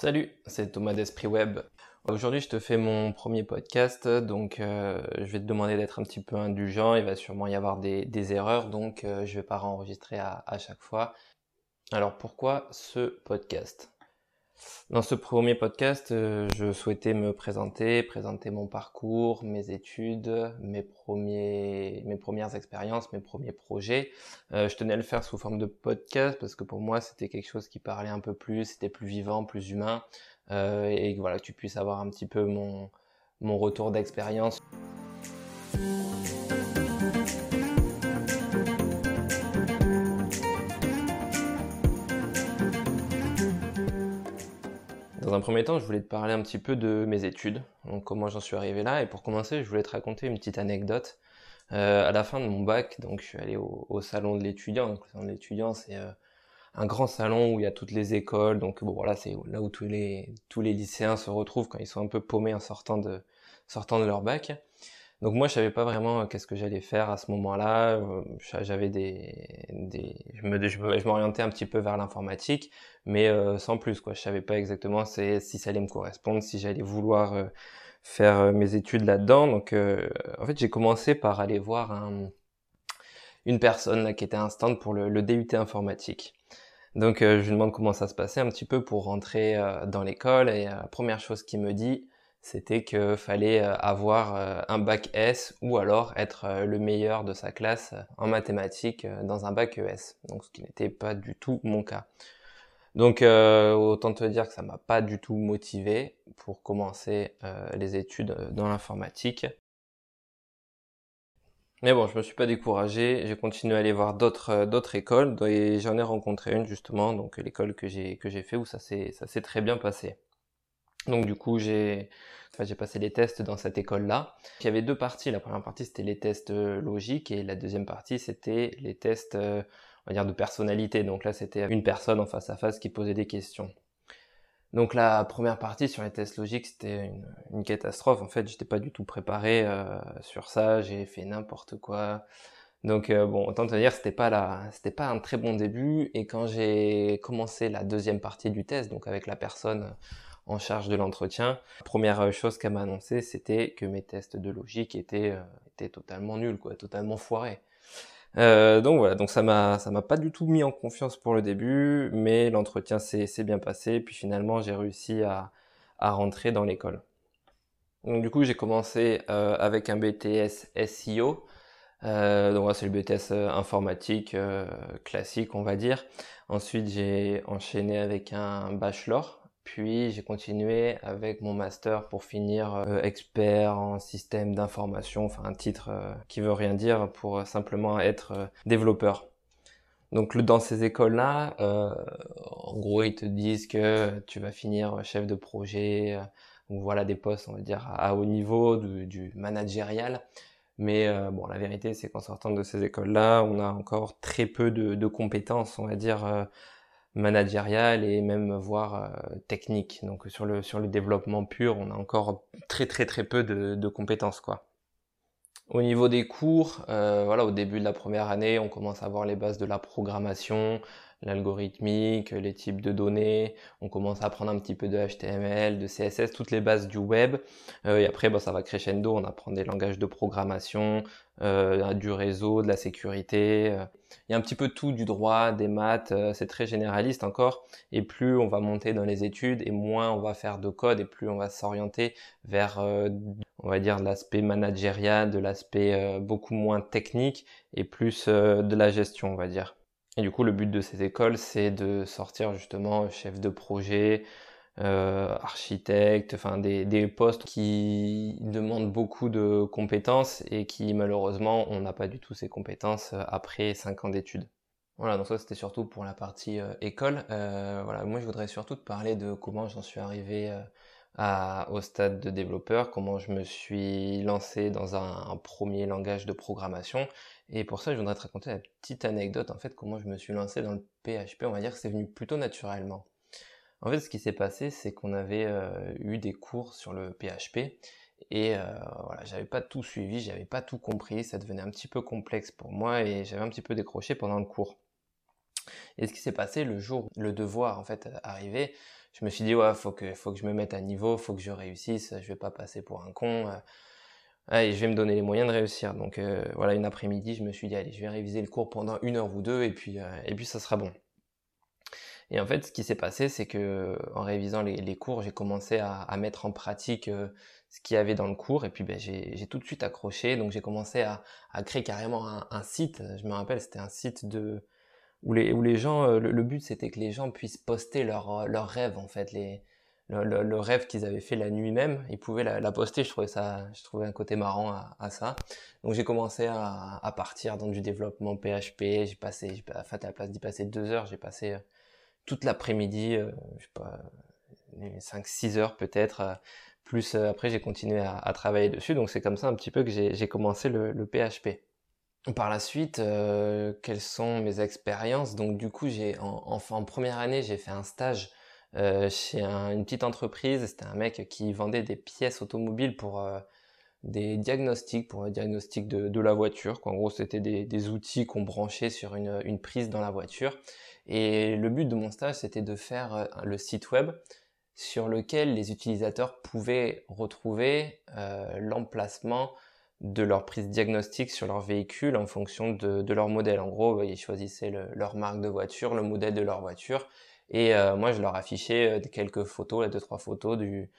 Salut, c'est Thomas d'Esprit Web. Aujourd'hui, je te fais mon premier podcast, donc euh, je vais te demander d'être un petit peu indulgent. Il va sûrement y avoir des, erreurs, donc euh, je vais pas enregistrer à chaque fois. Alors pourquoi ce podcast? Dans ce premier podcast, euh, je souhaitais me présenter, présenter mon parcours, mes études, mes premiers, mes premières expériences, mes premiers projets. Euh, je tenais à le faire sous forme de podcast parce que pour moi, c'était quelque chose qui parlait un peu plus, c'était plus vivant, plus humain, euh, et voilà, que tu puisses avoir un petit peu mon, mon retour d'expérience. Dans un premier temps, je voulais te parler un petit peu de mes études, donc comment j'en suis arrivé là. Et pour commencer, je voulais te raconter une petite anecdote. Euh, à la fin de mon bac, donc je suis allé au, salon de l'étudiant. Le salon de l'étudiant, c'est euh, un grand salon où il y a toutes les écoles. Donc bon, voilà, c'est là où tous les tous les lycéens se retrouvent quand ils sont un peu paumés en sortant de leur bac. Donc moi, je savais pas vraiment euh, qu'est-ce que j'allais faire à ce moment-là. Euh, j'avais des, des, je me, je m'orientais un petit peu vers l'informatique, mais euh, sans plus quoi. Je savais pas exactement si ça allait me correspondre, si j'allais vouloir faire mes études là-dedans. Donc en fait, j'ai commencé par aller voir un, une personne qui était un stand pour le, le DUT informatique. Donc je lui demande comment ça se passait un petit peu pour rentrer dans l'école et la première chose qu'il me dit c'était qu'il fallait euh, avoir euh, un bac S ou alors être euh, le meilleur de sa classe en mathématiques dans un bac ES. Donc ce qui n'était pas du tout mon cas. Donc autant te dire que ça m'a pas du tout motivé pour commencer les études dans l'informatique. Mais bon, je me suis pas découragé, j'ai continué à aller voir d'autres écoles et j'en ai rencontré une justement, donc l'école que j'ai que fait où ça s'est très bien passé. Donc du coup, j'ai enfin, passé les tests dans cette école-là. Il y avait deux parties. La première partie, c'était les tests euh, logiques et la deuxième partie, c'était les tests, euh, on va dire, de personnalité. Donc là, c'était une personne en face à face qui posait des questions. Donc la première partie sur les tests logiques, c'était une, catastrophe. En fait, j'étais pas du tout préparé euh, sur ça. J'ai fait n'importe quoi. Donc bon, autant te dire, c'était pas la, c'était pas un très bon début. Et quand j'ai commencé la deuxième partie du test, donc avec la personne en charge de l'entretien. Première euh, chose qu'elle m'a annoncé, c'était que mes tests de logique étaient, euh, totalement nuls, quoi, totalement foirés. Euh, donc voilà, donc ça m'a ça m'a pas du tout mis en confiance pour le début, mais l'entretien s'est bien passé, puis finalement j'ai réussi à, à rentrer dans l'école. Donc du coup j'ai commencé avec un BTS SEO, c'est le BTS informatique classique on va dire. Ensuite j'ai enchaîné avec un bachelor puis j'ai continué avec mon master pour finir euh, expert en système d'information, enfin un titre euh, qui veut rien dire pour simplement être euh, développeur. Donc dans ces écoles-là, en gros ils te disent que tu vas finir chef de projet ou voilà des postes on va dire à, haut niveau du, managérial. Mais bon la vérité c'est qu'en sortant de ces écoles-là, on a encore très peu de compétences on va dire managériale et même voire euh, technique. Donc sur le sur le développement pur, on a encore très très très peu de, de compétences quoi. Au niveau des cours, euh, voilà, au début de la première année, on commence à voir les bases de la programmation, l'algorithmique, les types de données. On commence à apprendre un petit peu de HTML, de CSS, toutes les bases du web. Euh, et après, bah, ça va crescendo. On apprend des langages de programmation, euh, du réseau, de la sécurité. Euh, il y a un petit peu tout du droit, des maths. Euh, c'est très généraliste encore. Et plus on va monter dans les études, et moins on va faire de code, et plus on va s'orienter vers, on va dire, l'aspect managérial, de l'aspect beaucoup moins technique, et plus de la gestion, on va dire. Et du coup, le but de ces écoles, c'est de sortir justement chef de projet, euh, architecte, enfin des, postes qui demandent beaucoup de compétences et qui malheureusement on n'a pas du tout ces compétences euh, après 5 ans d'études. Voilà, donc ça c'était surtout pour la partie euh, école. Voilà, moi je voudrais surtout te parler de comment j'en suis arrivé au stade de développeur, comment je me suis lancé dans un, premier langage de programmation. Et pour ça, je voudrais te raconter la petite anecdote en fait comment je me suis lancé dans le PHP. On va dire que c'est venu plutôt naturellement. En fait, ce qui s'est passé, c'est qu'on avait euh, eu des cours sur le PHP et euh, voilà, j'avais pas tout suivi, j'avais pas tout compris, ça devenait un petit peu complexe pour moi et j'avais un petit peu décroché pendant le cours. Et ce qui s'est passé le jour où le devoir en fait arrivait, je me suis dit ouais faut que faut que je me mette à niveau, faut que je réussisse, je vais pas passer pour un con. et je vais me donner les moyens de réussir. Donc voilà, une après-midi, je me suis dit allez, je vais réviser le cours pendant une heure ou deux et puis et puis ça sera bon. Et en fait, ce qui s'est passé, c'est que en révisant les, cours, j'ai commencé à, mettre en pratique euh, ce qu'il y avait dans le cours, et puis ben, j'ai tout de suite accroché. Donc j'ai commencé à, créer carrément un, site. Je me rappelle, c'était un site de où les, où les gens, euh, le, but c'était que les gens puissent poster leurs leur rêves en fait, les, le, rêve qu'ils avaient fait la nuit même, ils pouvaient la, poster. Je trouvais ça, je trouvais un côté marrant à, ça. Donc j'ai commencé à, à, partir dans du développement PHP. J'ai passé, j'ai, fait à la place d'y passer deux heures, j'ai passé euh, toute l'après-midi, euh, je sais pas, 5-6 heures peut-être. Euh, plus euh, après, j'ai continué à, travailler dessus. Donc c'est comme ça un petit peu que j'ai commencé le, PHP. Par la suite, quelles sont mes expériences? Donc du coup, j'ai en, en, première année, j'ai fait un stage chez une petite entreprise. C'était un mec qui vendait des pièces automobiles pour des diagnostics, pour le diagnostic de, la voiture. En gros, c'était des, outils qu'on branchait sur une, une, prise dans la voiture. Et le but de mon stage, c'était de faire euh, le site web sur lequel les utilisateurs pouvaient retrouver euh, l'emplacement de leur prise diagnostique sur leur véhicule en fonction de, leur modèle. En gros, ils choisissaient leur marque de voiture, le modèle de leur voiture, et euh, moi je leur affichais quelques photos, deux trois photos du,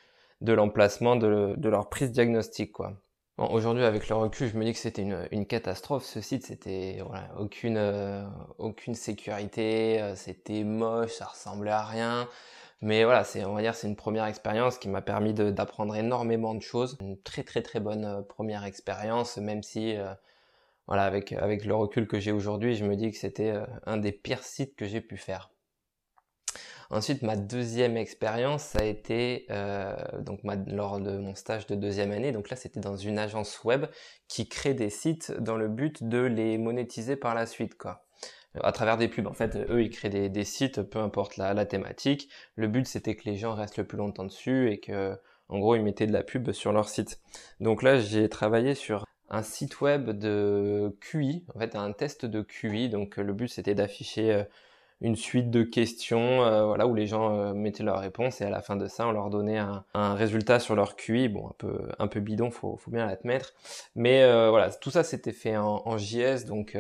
de l'emplacement de, de, leur prise diagnostique, quoi. Aujourd'hui, avec le recul, je me dis que c'était une, une, catastrophe. Ce site, c'était voilà, aucune, euh, aucune sécurité, euh, c'était moche, ça ressemblait à rien. Mais voilà, c'est, on va dire, c'est une première expérience qui m'a permis d'apprendre énormément de choses. Une très très très bonne euh, première expérience, même si, voilà, avec, le recul que j'ai aujourd'hui, je me dis que c'était un des pires sites que j'ai pu faire. Ensuite, ma deuxième expérience, ça a été euh, donc lors de mon stage de deuxième année. Donc là, c'était dans une agence web qui crée des sites dans le but de les monétiser par la suite. À travers des pubs. En fait, eux, ils créent des, sites, peu importe la, thématique. Le but, c'était que les gens restent le plus longtemps dessus et que, en gros, ils mettaient de la pub sur leur site. Donc là, j'ai travaillé sur un site web de QI, en fait un test de QI. Donc le but c'était d'afficher euh, une suite de questions euh, voilà où les gens euh, mettaient leurs réponses et à la fin de ça on leur donnait un, résultat sur leur QI bon un peu un peu bidon faut faut bien l'admettre mais euh, voilà tout ça c'était fait en, en, JS donc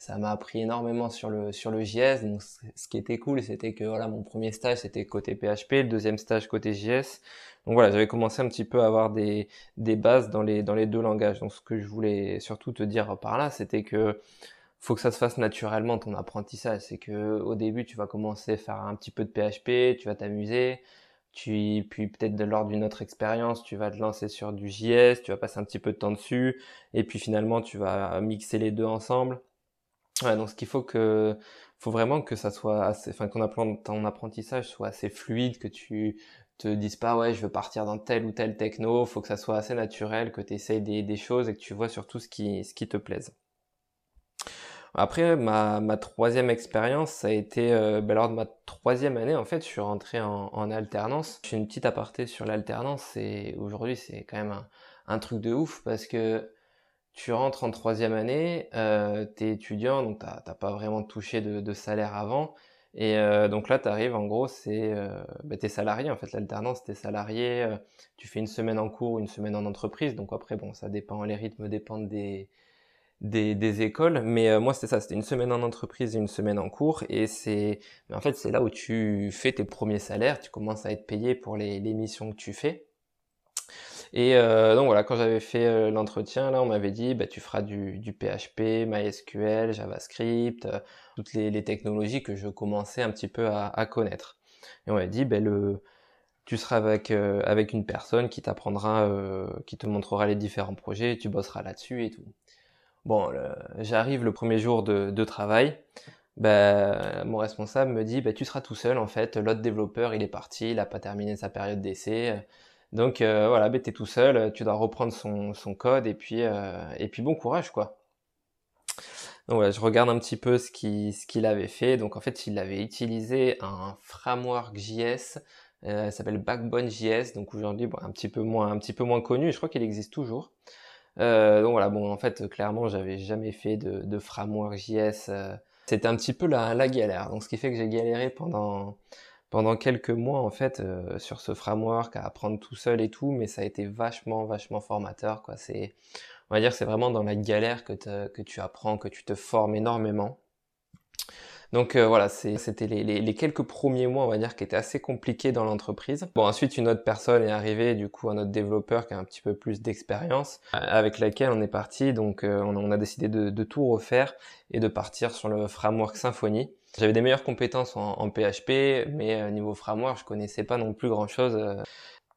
ça m'a appris énormément sur le sur le JS donc ce qui était cool c'était que voilà mon premier stage c'était côté PHP le deuxième stage côté JS donc voilà j'avais commencé un petit peu à avoir des des bases dans les dans les deux langages. Donc ce que je voulais surtout te dire par là c'était que faut que ça se fasse naturellement ton apprentissage. C'est que au début, tu vas commencer à faire un petit peu de PHP, tu vas t'amuser, tu, puis peut-être lors d'une autre expérience, tu vas te lancer sur du JS, tu vas passer un petit peu de temps dessus, et puis finalement, tu vas mixer les deux ensemble. Ouais, donc ce qu'il faut que, faut vraiment que ça soit assez, enfin, qu'on ton apprentissage soit assez fluide, que tu te dises pas, ouais, je veux partir dans tel ou tel techno, faut que ça soit assez naturel, que tu essayes des, des choses et que tu vois surtout ce qui, ce qui te plaise. Après, ma, ma troisième expérience, ça a été euh, ben, lors de ma troisième année, en fait, je suis rentré en, en alternance. Je fais une petite aparté sur l'alternance et aujourd'hui, c'est quand même un, un, truc de ouf parce que tu rentres en troisième année, euh, t'es étudiant, donc t'as pas vraiment touché de, salaire avant. Et euh, donc là, tu arrives, en gros, c'est euh, ben, t'es salarié, en fait, l'alternance, t'es salarié, euh, tu fais une semaine en cours, une semaine en entreprise, donc après, bon, ça dépend, les rythmes dépendent des, des, des écoles, mais euh, moi c'était ça, c'était une semaine en entreprise et une semaine en cours, et c'est, en fait c'est là où tu fais tes premiers salaires, tu commences à être payé pour les, les missions que tu fais. Et euh, donc voilà, quand j'avais fait euh, l'entretien, là on m'avait dit, bah, tu feras du, du PHP, MySQL, JavaScript, toutes les, les, technologies que je commençais un petit peu à, à connaître. Et on m'a dit, bah, le, tu seras avec avec une personne qui t'apprendra, qui te montrera les différents projets, tu bosseras là-dessus et tout. Bon, j'arrive le premier jour de, travail, ben, mon responsable me dit, ben, tu seras tout seul en fait, l'autre développeur il est parti, il n'a pas terminé sa période d'essai, donc euh, voilà, ben, tu es tout seul, tu dois reprendre son, code et puis, euh, et puis bon courage quoi. Donc voilà, je regarde un petit peu ce qu'il ce avait fait. Donc en fait, il avait utilisé un framework JS, euh, s'appelle Backbone JS. Donc aujourd'hui, bon, un petit peu moins un petit peu moins connu. Je crois qu'il existe toujours. Euh, donc voilà, bon, en fait, clairement, j'avais jamais fait de, de framework JS. Euh, c'était un petit peu la, la galère. Donc, ce qui fait que j'ai galéré pendant pendant quelques mois en fait euh, sur ce framework à apprendre tout seul et tout, mais ça a été vachement vachement formateur quoi. C'est on va dire c'est vraiment dans la galère que, que tu apprends, que tu te formes énormément. Donc euh, voilà, c'était les, les, quelques premiers mois, on va dire, qui étaient assez compliqués dans l'entreprise. Bon, ensuite, une autre personne est arrivée, du coup, un autre développeur qui a un petit peu plus d'expérience, euh, avec laquelle on est parti. Donc, euh, on, a décidé de, de, tout refaire et de partir sur le framework Symfony. J'avais des meilleures compétences en, en PHP, mais niveau framework, je connaissais pas non plus grand-chose.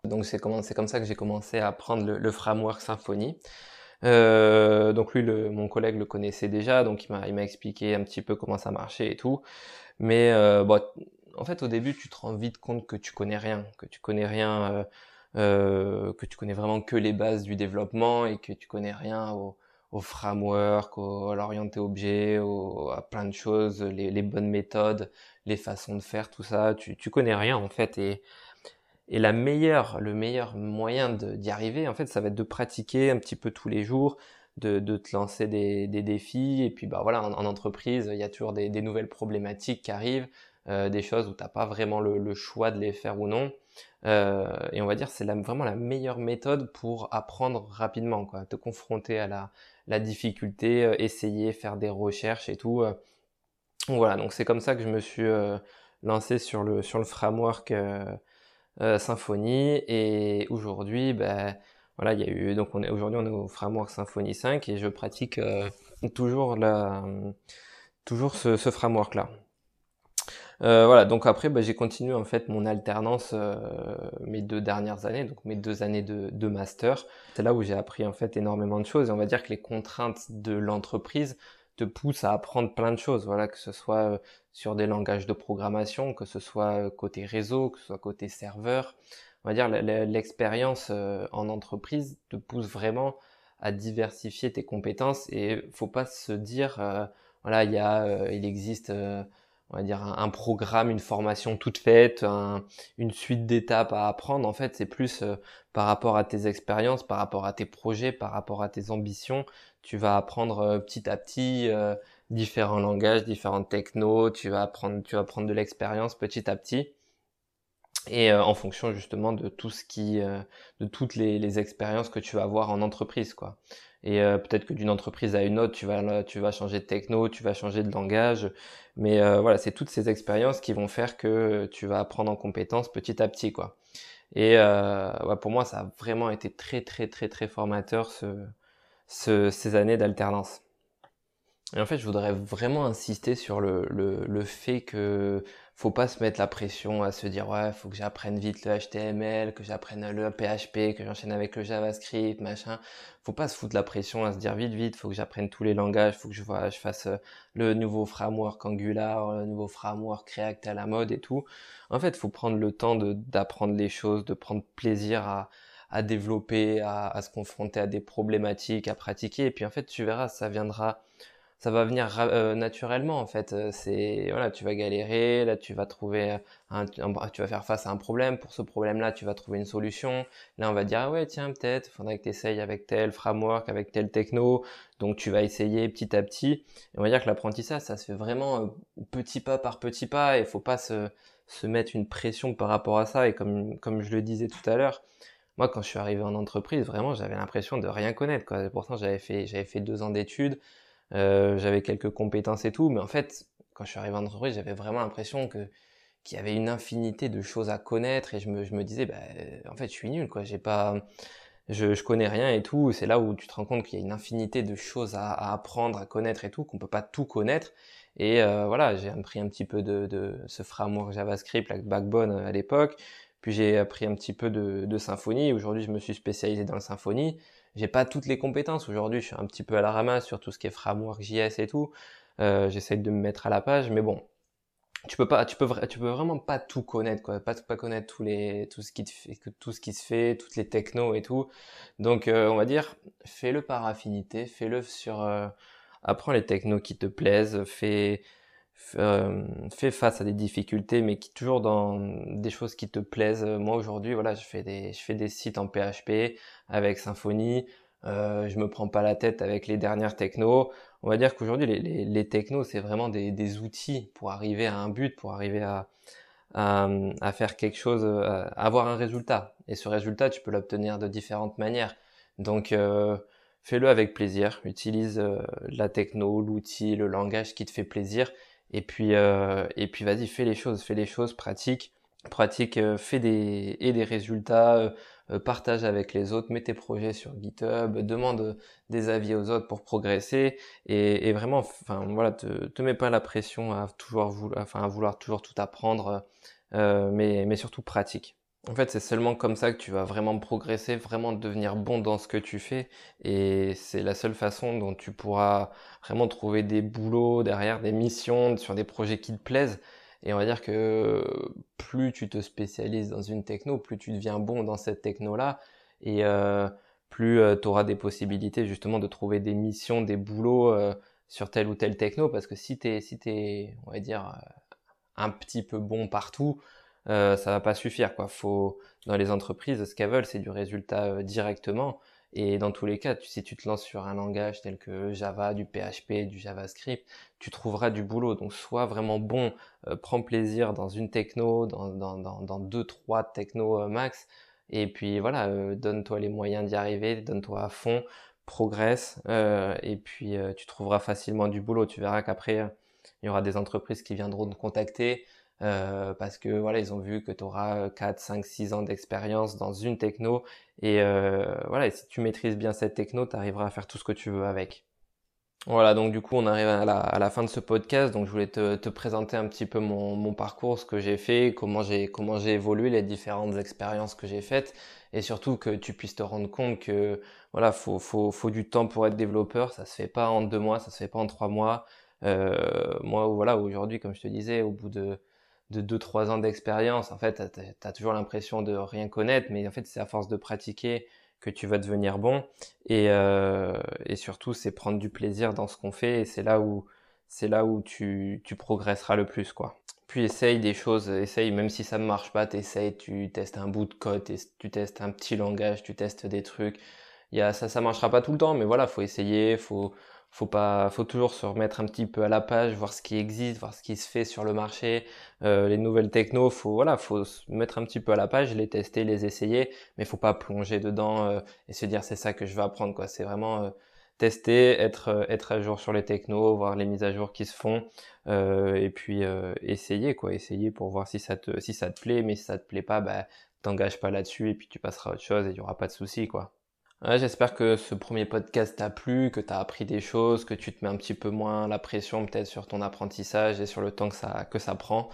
donc, c'est comme, comme ça que j'ai commencé à apprendre le, le framework Symfony. Euh, donc lui, le, mon collègue le connaissait déjà, donc il m'a, expliqué un petit peu comment ça marchait et tout. Mais euh, bon, en fait, au début, tu te rends vite compte que tu connais rien, que tu connais rien, euh, que tu connais vraiment que les bases du développement et que tu connais rien au, framework, au, à l'orienté objet, à plein de choses, les, les, bonnes méthodes, les façons de faire, tout ça. Tu, tu connais rien en fait et et la meilleure, le meilleur moyen d'y arriver, en fait, ça va être de pratiquer un petit peu tous les jours, de, te lancer des, défis. Et puis, bah voilà, en, entreprise, il y a toujours des, nouvelles problématiques qui arrivent, euh, des choses où t'as pas vraiment le, choix de les faire ou non. Euh, et on va dire c'est vraiment la meilleure méthode pour apprendre rapidement, quoi. Te confronter à la, difficulté, euh, essayer, faire des recherches et tout. Voilà, donc c'est comme ça que je me suis lancé sur le sur le framework euh, Symfony et aujourd'hui ben voilà il y a eu donc on est aujourd'hui on est au framework Symfony 5 et je pratique euh, toujours la toujours ce, ce framework là euh, voilà, donc après, ben, j'ai continué en fait mon alternance euh, mes deux dernières années, donc mes deux années de, de master. C'est là où j'ai appris en fait énormément de choses. Et on va dire que les contraintes de l'entreprise te poussent à apprendre plein de choses. Voilà, que ce soit euh, sur des langages de programmation, que ce soit euh, côté réseau, que ce soit côté serveur. On va dire l'expérience euh, en entreprise te pousse vraiment à diversifier tes compétences et faut pas se dire voilà il y a il existe on va dire un, programme, une formation toute faite, une suite d'étapes à apprendre. En fait, c'est plus par rapport à tes expériences, par rapport à tes projets, par rapport à tes ambitions. Tu vas apprendre petit à petit différents langages, différentes technos, tu vas apprendre, tu vas prendre de l'expérience petit à petit. Et euh, en fonction justement de tout ce qui, euh, de toutes les, les, expériences que tu vas avoir en entreprise, quoi. Et euh, peut-être que d'une entreprise à une autre, tu vas, tu vas changer de techno, tu vas changer de langage. Mais voilà, c'est toutes ces expériences qui vont faire que tu vas apprendre en compétences petit à petit, quoi. Et ouais, pour moi, ça a vraiment été très, très, très, très formateur ce, ce ces années d'alternance. Et en fait, je voudrais vraiment insister sur le, le, le, fait que faut pas se mettre la pression à se dire ouais, faut que j'apprenne vite le HTML, que j'apprenne le PHP, que j'enchaîne avec le JavaScript, machin. Faut pas se foutre la pression à se dire vite vite, faut que j'apprenne tous les langages, faut que je vois, je fasse euh, le nouveau framework Angular, le nouveau framework React à la mode et tout. En fait, faut prendre le temps d'apprendre les choses, de prendre plaisir à à développer, à, à se confronter à des problématiques, à pratiquer. Et puis en fait, tu verras, ça viendra ça va venir euh, naturellement en fait. Euh, c'est voilà, tu vas galérer, là tu vas trouver tu vas faire face à un problème. Pour ce problème-là, tu vas trouver une solution. Là, on va dire ah ouais tiens peut-être, faudrait que tu essayes avec tel framework, avec tel techno. Donc tu vas essayer petit à petit. Et on va dire que l'apprentissage, ça se fait vraiment euh, petit pas par petit pas. Et faut pas se se mettre une pression par rapport à ça. Et comme comme je le disais tout à l'heure. Moi, quand je suis arrivé en entreprise, vraiment, j'avais l'impression de rien connaître. Quoi. Pourtant, j'avais fait, j'avais fait deux ans d'études, euh, j'avais quelques compétences et tout, mais en fait, quand je suis arrivé en entreprise, j'avais vraiment l'impression que qu'il y avait une infinité de choses à connaître et je me, je me disais, bah, en fait, je suis nul, quoi. J'ai pas, je, je connais rien et tout. C'est là où tu te rends compte qu'il y a une infinité de choses à, à, apprendre, à connaître et tout, qu'on peut pas tout connaître. Et euh, voilà, j'ai appris un petit peu de, de ce framework JavaScript, la Backbone à l'époque. Puis j'ai appris un petit peu de, de Symfony. Aujourd'hui, je me suis spécialisé dans le Symfony j'ai pas toutes les compétences. Aujourd'hui, je suis un petit peu à la ramasse sur tout ce qui est framework JS et tout. Euh, J'essaie de me mettre à la page, mais bon, tu peux pas, tu peux, tu peux vraiment pas tout connaître, quoi. Pas, pas connaître tous les, tout ce qui te tout ce qui se fait, toutes les technos et tout. Donc, euh, on va dire, fais-le par affinité, fais-le sur, euh, apprends les technos qui te plaisent, fais, euh, fais face à des difficultés, mais qui toujours dans des choses qui te plaisent. Moi aujourd'hui, voilà, je fais des, je fais des sites en PHP avec Symfony. Euh, je me prends pas la tête avec les dernières technos. On va dire qu'aujourd'hui, les, les, les, technos, c'est vraiment des, des, outils pour arriver à un but, pour arriver à, à, à faire quelque chose, à avoir un résultat. Et ce résultat, tu peux l'obtenir de différentes manières. Donc, euh, fais-le avec plaisir. Utilise euh, la techno, l'outil, le langage qui te fait plaisir. Et puis, euh, et puis vas-y, fais les choses, fais les choses, pratique, pratique, fais des et des résultats, partage avec les autres, mets tes projets sur GitHub, demande des avis aux autres pour progresser et, et vraiment, enfin voilà, te, te mets pas la pression à toujours vouloir, enfin à vouloir toujours tout apprendre, mais mais surtout pratique. En fait, c'est seulement comme ça que tu vas vraiment progresser, vraiment devenir bon dans ce que tu fais. Et c'est la seule façon dont tu pourras vraiment trouver des boulots derrière, des missions sur des projets qui te plaisent. Et on va dire que plus tu te spécialises dans une techno, plus tu deviens bon dans cette techno-là. Et euh, plus euh, tu auras des possibilités justement de trouver des missions, des boulots euh, sur telle ou telle techno. Parce que si tu es, si t'es, on va dire, un petit peu bon partout, euh, ça va pas suffire quoi. Faut dans les entreprises, ce qu'elles veulent, c'est du résultat euh, directement. Et dans tous les cas, si tu te lances sur un langage tel que Java, du PHP, du JavaScript, tu trouveras du boulot. Donc sois vraiment bon, euh, prends plaisir dans une techno, dans, dans, dans, dans deux, trois technos euh, max. Et puis voilà, donne-toi les moyens d'y arriver, donne-toi à fond, progresse, et puis tu trouveras facilement du boulot. Tu verras qu'après, il y aura des entreprises qui viendront te contacter euh, parce que voilà, ils ont vu que tu auras 4, 5, 6 ans d'expérience dans une techno et euh, voilà, si tu maîtrises bien cette techno, tu arriveras à faire tout ce que tu veux avec. Voilà, donc du coup, on arrive à la, fin de ce podcast. Donc, je voulais te, te présenter un petit peu mon, mon parcours, ce que j'ai fait, comment j'ai comment j'ai évolué, les différentes expériences que j'ai faites, et surtout que tu puisses te rendre compte que voilà, faut faut faut du temps pour être développeur. Ça se fait pas en deux mois, ça se fait pas en trois mois. Euh, moi, voilà, aujourd'hui, comme je te disais, au bout de de 2-3 ans d'expérience, en fait, tu as, toujours l'impression de rien connaître, mais en fait, c'est à force de pratiquer que tu vas devenir bon. Et, euh, et surtout, c'est prendre du plaisir dans ce qu'on fait, et c'est là où c'est là où tu, tu progresseras le plus, quoi. Puis essaye des choses, essaye, même si ça ne marche pas, t'essayes, tu testes un bout de code, tu testes un petit langage, tu testes des trucs. Y a, ça, ça marchera pas tout le temps, mais voilà, faut essayer, faut, faut pas, faut toujours se remettre un petit peu à la page, voir ce qui existe, voir ce qui se fait sur le marché, euh, les nouvelles techno, faut voilà, faut se mettre un petit peu à la page, les tester, les essayer, mais faut pas plonger dedans euh, et se dire c'est ça que je vais apprendre quoi. C'est vraiment euh, tester, être être à jour sur les technos, voir les mises à jour qui se font et puis essayer quoi, essayer pour voir si ça te si ça te plaît, mais si ça te plaît pas, bah t'engages pas là-dessus et puis tu passeras à autre chose et il y aura pas de souci quoi. Ouais, j'espère que ce premier podcast t'a plu, que t'as appris des choses, que tu te mets un petit peu moins la pression peut-être sur ton apprentissage et sur le temps que ça, que ça prend.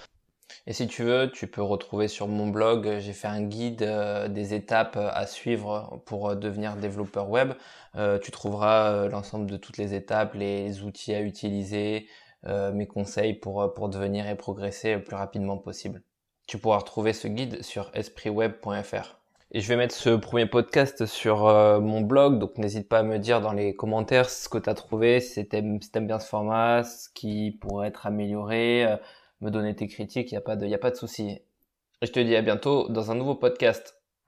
Et si tu veux, tu peux retrouver sur mon blog, j'ai fait un guide euh, des étapes à suivre pour euh, devenir développeur web. Euh, tu trouveras l'ensemble de toutes les étapes, les outils à utiliser, mes conseils pour, pour devenir et progresser le plus rapidement possible. Tu pourras retrouver ce guide sur espriweb.fr. Et je vais mettre ce premier podcast sur euh, mon blog, donc n'hésite pas à me dire dans les commentaires ce que tu as trouvé, si t'aimes bien ce format, ce qui pourrait être amélioré, euh, me donner tes critiques, il n'y a pas de, y a pas de souci. Je te dis à bientôt dans un nouveau podcast.